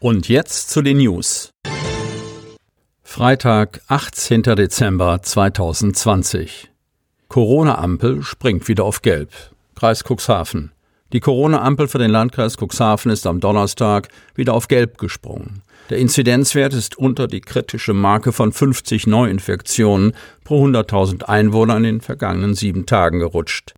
Und jetzt zu den News. Freitag, 18. Dezember 2020. Corona-Ampel springt wieder auf Gelb. Kreis Cuxhaven. Die Corona-Ampel für den Landkreis Cuxhaven ist am Donnerstag wieder auf Gelb gesprungen. Der Inzidenzwert ist unter die kritische Marke von 50 Neuinfektionen pro 100.000 Einwohner in den vergangenen sieben Tagen gerutscht.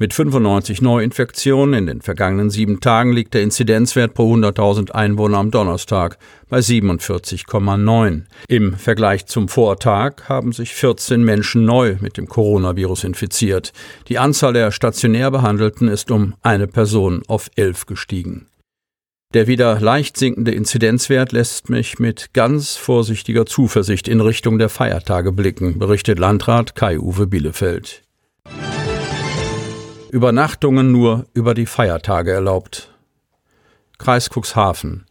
Mit 95 Neuinfektionen in den vergangenen sieben Tagen liegt der Inzidenzwert pro 100.000 Einwohner am Donnerstag bei 47,9. Im Vergleich zum Vortag haben sich 14 Menschen neu mit dem Coronavirus infiziert. Die Anzahl der stationär Behandelten ist um eine Person auf elf gestiegen. Der wieder leicht sinkende Inzidenzwert lässt mich mit ganz vorsichtiger Zuversicht in Richtung der Feiertage blicken, berichtet Landrat Kai-Uwe Bielefeld. Übernachtungen nur über die Feiertage erlaubt. Kreis Cuxhaven.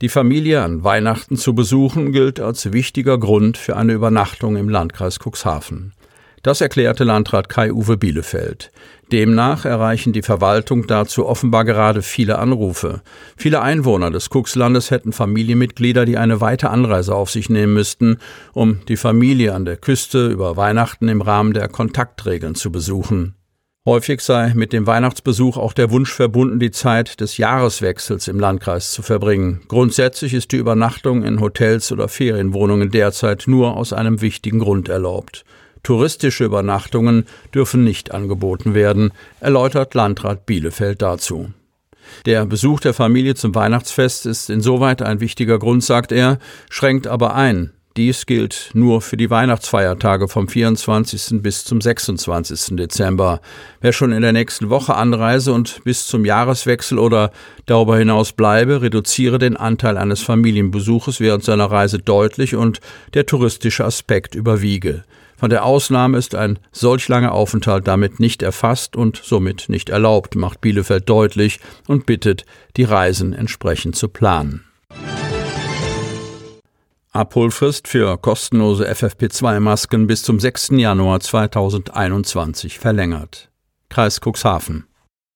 Die Familie an Weihnachten zu besuchen gilt als wichtiger Grund für eine Übernachtung im Landkreis Cuxhaven. Das erklärte Landrat Kai-Uwe Bielefeld. Demnach erreichen die Verwaltung dazu offenbar gerade viele Anrufe. Viele Einwohner des Cuxlandes hätten Familienmitglieder, die eine weite Anreise auf sich nehmen müssten, um die Familie an der Küste über Weihnachten im Rahmen der Kontaktregeln zu besuchen. Häufig sei mit dem Weihnachtsbesuch auch der Wunsch verbunden, die Zeit des Jahreswechsels im Landkreis zu verbringen. Grundsätzlich ist die Übernachtung in Hotels oder Ferienwohnungen derzeit nur aus einem wichtigen Grund erlaubt. Touristische Übernachtungen dürfen nicht angeboten werden, erläutert Landrat Bielefeld dazu. Der Besuch der Familie zum Weihnachtsfest ist insoweit ein wichtiger Grund, sagt er, schränkt aber ein. Dies gilt nur für die Weihnachtsfeiertage vom 24. bis zum 26. Dezember. Wer schon in der nächsten Woche anreise und bis zum Jahreswechsel oder darüber hinaus bleibe, reduziere den Anteil eines Familienbesuches während seiner Reise deutlich und der touristische Aspekt überwiege. Von der Ausnahme ist ein solch langer Aufenthalt damit nicht erfasst und somit nicht erlaubt, macht Bielefeld deutlich und bittet, die Reisen entsprechend zu planen. Abholfrist für kostenlose FFP2-Masken bis zum 6. Januar 2021 verlängert. Kreis Cuxhaven.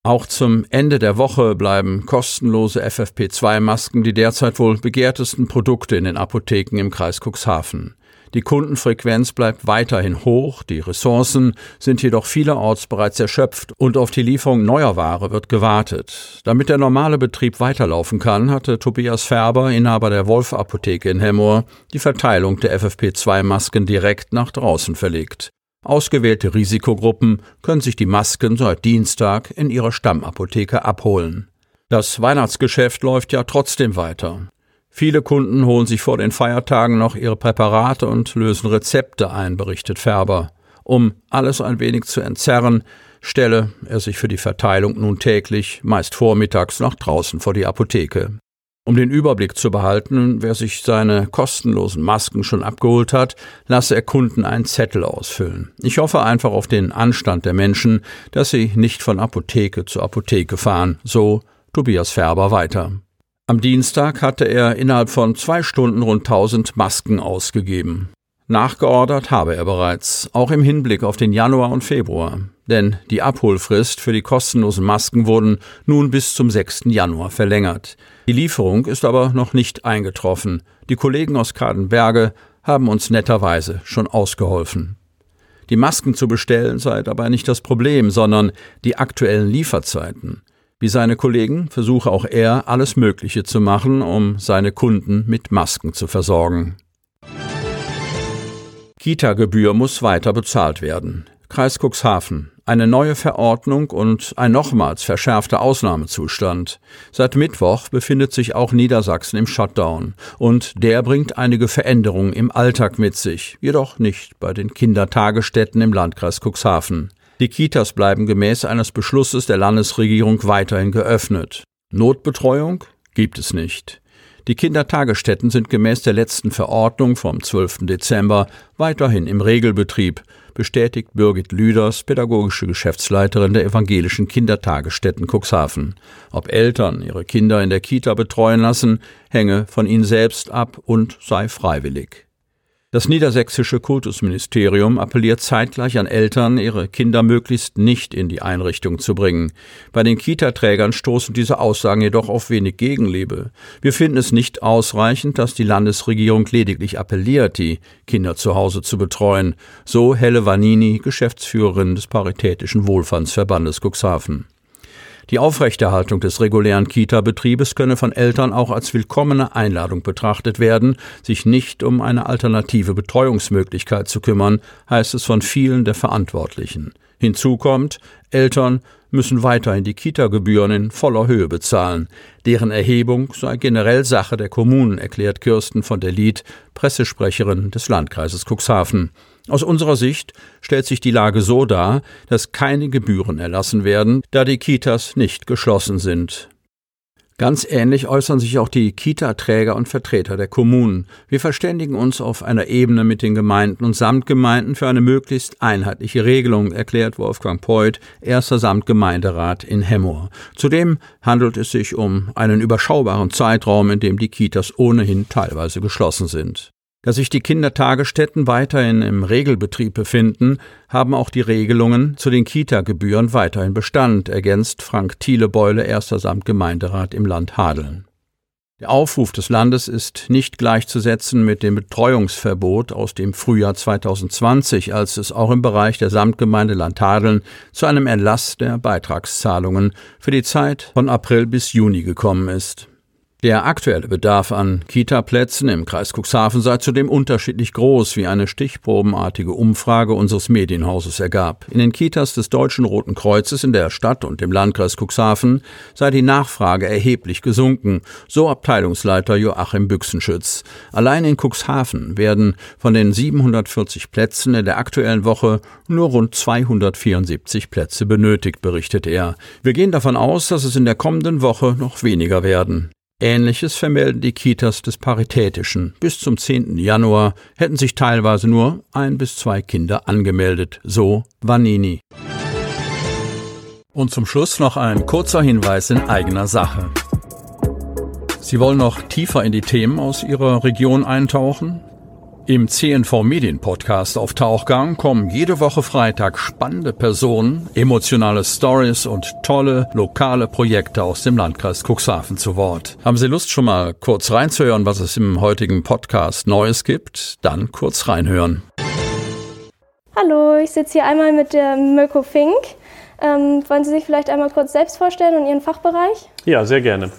Auch zum Ende der Woche bleiben kostenlose FFP2-Masken die derzeit wohl begehrtesten Produkte in den Apotheken im Kreis Cuxhaven. Die Kundenfrequenz bleibt weiterhin hoch, die Ressourcen sind jedoch vielerorts bereits erschöpft und auf die Lieferung neuer Ware wird gewartet. Damit der normale Betrieb weiterlaufen kann, hatte Tobias Färber, Inhaber der Wolf Apotheke in Hemmoor, die Verteilung der FFP2-Masken direkt nach draußen verlegt. Ausgewählte Risikogruppen können sich die Masken seit Dienstag in ihrer Stammapotheke abholen. Das Weihnachtsgeschäft läuft ja trotzdem weiter. Viele Kunden holen sich vor den Feiertagen noch ihre Präparate und lösen Rezepte ein, berichtet Färber. Um alles ein wenig zu entzerren, stelle er sich für die Verteilung nun täglich, meist vormittags, nach draußen vor die Apotheke. Um den Überblick zu behalten, wer sich seine kostenlosen Masken schon abgeholt hat, lasse er Kunden einen Zettel ausfüllen. Ich hoffe einfach auf den Anstand der Menschen, dass sie nicht von Apotheke zu Apotheke fahren, so Tobias Färber weiter. Am Dienstag hatte er innerhalb von zwei Stunden rund 1000 Masken ausgegeben. Nachgeordert habe er bereits, auch im Hinblick auf den Januar und Februar. Denn die Abholfrist für die kostenlosen Masken wurden nun bis zum 6. Januar verlängert. Die Lieferung ist aber noch nicht eingetroffen. Die Kollegen aus Kadenberge haben uns netterweise schon ausgeholfen. Die Masken zu bestellen sei dabei nicht das Problem, sondern die aktuellen Lieferzeiten. Wie seine Kollegen versuche auch er, alles Mögliche zu machen, um seine Kunden mit Masken zu versorgen. Kita-Gebühr muss weiter bezahlt werden. Kreis Cuxhaven. Eine neue Verordnung und ein nochmals verschärfter Ausnahmezustand. Seit Mittwoch befindet sich auch Niedersachsen im Shutdown. Und der bringt einige Veränderungen im Alltag mit sich. Jedoch nicht bei den Kindertagesstätten im Landkreis Cuxhaven. Die Kitas bleiben gemäß eines Beschlusses der Landesregierung weiterhin geöffnet. Notbetreuung gibt es nicht. Die Kindertagesstätten sind gemäß der letzten Verordnung vom 12. Dezember weiterhin im Regelbetrieb, bestätigt Birgit Lüders, pädagogische Geschäftsleiterin der evangelischen Kindertagesstätten Cuxhaven. Ob Eltern ihre Kinder in der Kita betreuen lassen, hänge von ihnen selbst ab und sei freiwillig. Das niedersächsische Kultusministerium appelliert zeitgleich an Eltern, ihre Kinder möglichst nicht in die Einrichtung zu bringen. Bei den Kita-Trägern stoßen diese Aussagen jedoch auf wenig Gegenliebe. Wir finden es nicht ausreichend, dass die Landesregierung lediglich appelliert, die Kinder zu Hause zu betreuen. So Helle Vanini, Geschäftsführerin des Paritätischen Wohlfahrtsverbandes Cuxhaven. Die Aufrechterhaltung des regulären Kita-Betriebes könne von Eltern auch als willkommene Einladung betrachtet werden, sich nicht um eine alternative Betreuungsmöglichkeit zu kümmern, heißt es von vielen der Verantwortlichen. Hinzu kommt, Eltern müssen weiterhin die Kita-Gebühren in voller Höhe bezahlen. Deren Erhebung sei generell Sache der Kommunen, erklärt Kirsten von der Lied, Pressesprecherin des Landkreises Cuxhaven. Aus unserer Sicht stellt sich die Lage so dar, dass keine Gebühren erlassen werden, da die Kitas nicht geschlossen sind. Ganz ähnlich äußern sich auch die Kita-Träger und Vertreter der Kommunen. Wir verständigen uns auf einer Ebene mit den Gemeinden und Samtgemeinden für eine möglichst einheitliche Regelung, erklärt Wolfgang Peuth, erster Samtgemeinderat in Hemmoor. Zudem handelt es sich um einen überschaubaren Zeitraum, in dem die Kitas ohnehin teilweise geschlossen sind. Da sich die Kindertagesstätten weiterhin im Regelbetrieb befinden, haben auch die Regelungen zu den Kita-Gebühren weiterhin Bestand, ergänzt Frank Thielebeule, erster Samtgemeinderat im Land Hadeln. Der Aufruf des Landes ist nicht gleichzusetzen mit dem Betreuungsverbot aus dem Frühjahr 2020, als es auch im Bereich der Samtgemeinde Landhadeln zu einem Erlass der Beitragszahlungen für die Zeit von April bis Juni gekommen ist. Der aktuelle Bedarf an Kita-Plätzen im Kreis Cuxhaven sei zudem unterschiedlich groß, wie eine stichprobenartige Umfrage unseres Medienhauses ergab. In den Kitas des Deutschen Roten Kreuzes in der Stadt und im Landkreis Cuxhaven sei die Nachfrage erheblich gesunken, so Abteilungsleiter Joachim Büchsenschütz. Allein in Cuxhaven werden von den 740 Plätzen in der aktuellen Woche nur rund 274 Plätze benötigt, berichtet er. Wir gehen davon aus, dass es in der kommenden Woche noch weniger werden. Ähnliches vermelden die Kitas des Paritätischen. Bis zum 10. Januar hätten sich teilweise nur ein bis zwei Kinder angemeldet, so Vanini. Und zum Schluss noch ein kurzer Hinweis in eigener Sache. Sie wollen noch tiefer in die Themen aus Ihrer Region eintauchen? Im CNV Medien Podcast auf Tauchgang kommen jede Woche Freitag spannende Personen, emotionale Stories und tolle lokale Projekte aus dem Landkreis Cuxhaven zu Wort. Haben Sie Lust schon mal kurz reinzuhören, was es im heutigen Podcast Neues gibt? Dann kurz reinhören. Hallo, ich sitze hier einmal mit der Mirko Fink. Ähm, wollen Sie sich vielleicht einmal kurz selbst vorstellen und Ihren Fachbereich? Ja, sehr gerne.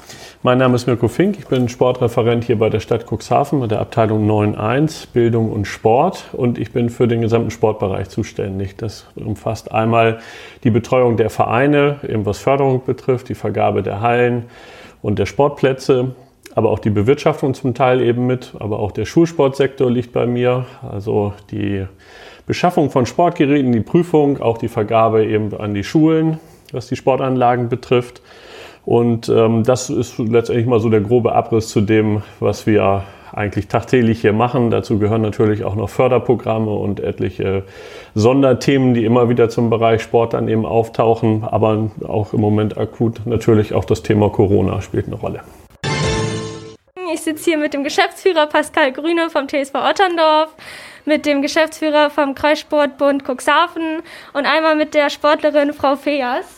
Mein Name ist Mirko Fink, ich bin Sportreferent hier bei der Stadt Cuxhaven mit der Abteilung 9.1 Bildung und Sport und ich bin für den gesamten Sportbereich zuständig. Das umfasst einmal die Betreuung der Vereine, eben was Förderung betrifft, die Vergabe der Hallen und der Sportplätze, aber auch die Bewirtschaftung zum Teil eben mit, aber auch der Schulsportsektor liegt bei mir, also die Beschaffung von Sportgeräten, die Prüfung, auch die Vergabe eben an die Schulen, was die Sportanlagen betrifft. Und ähm, das ist letztendlich mal so der grobe Abriss zu dem, was wir eigentlich tagtäglich hier machen. Dazu gehören natürlich auch noch Förderprogramme und etliche Sonderthemen, die immer wieder zum Bereich Sport dann eben auftauchen. Aber auch im Moment akut natürlich auch das Thema Corona spielt eine Rolle. Ich sitze hier mit dem Geschäftsführer Pascal Grüne vom TSV Otterndorf, mit dem Geschäftsführer vom Kreissportbund Cuxhaven und einmal mit der Sportlerin Frau Feas.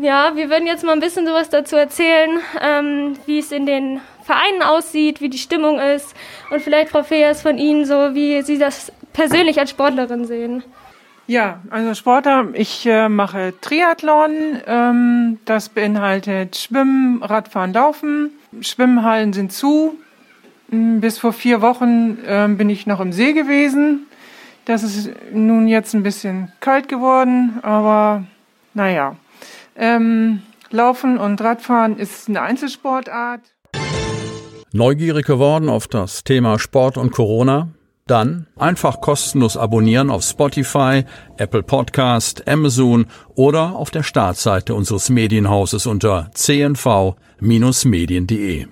Ja, wir würden jetzt mal ein bisschen sowas dazu erzählen, ähm, wie es in den Vereinen aussieht, wie die Stimmung ist und vielleicht Frau Feas von Ihnen so, wie Sie das persönlich als Sportlerin sehen. Ja, also Sportler, ich äh, mache Triathlon. Ähm, das beinhaltet Schwimmen, Radfahren, Laufen. Schwimmhallen sind zu. Hm, bis vor vier Wochen äh, bin ich noch im See gewesen. Das ist nun jetzt ein bisschen kalt geworden, aber naja. Ähm, Laufen und Radfahren ist eine Einzelsportart. Neugierig geworden auf das Thema Sport und Corona? Dann einfach kostenlos abonnieren auf Spotify, Apple Podcast, Amazon oder auf der Startseite unseres Medienhauses unter cnv-medien.de.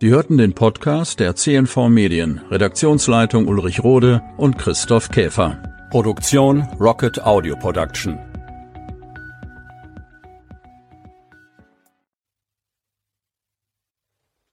Sie hörten den Podcast der CNV Medien, Redaktionsleitung Ulrich Rode und Christoph Käfer. Produktion Rocket Audio Production.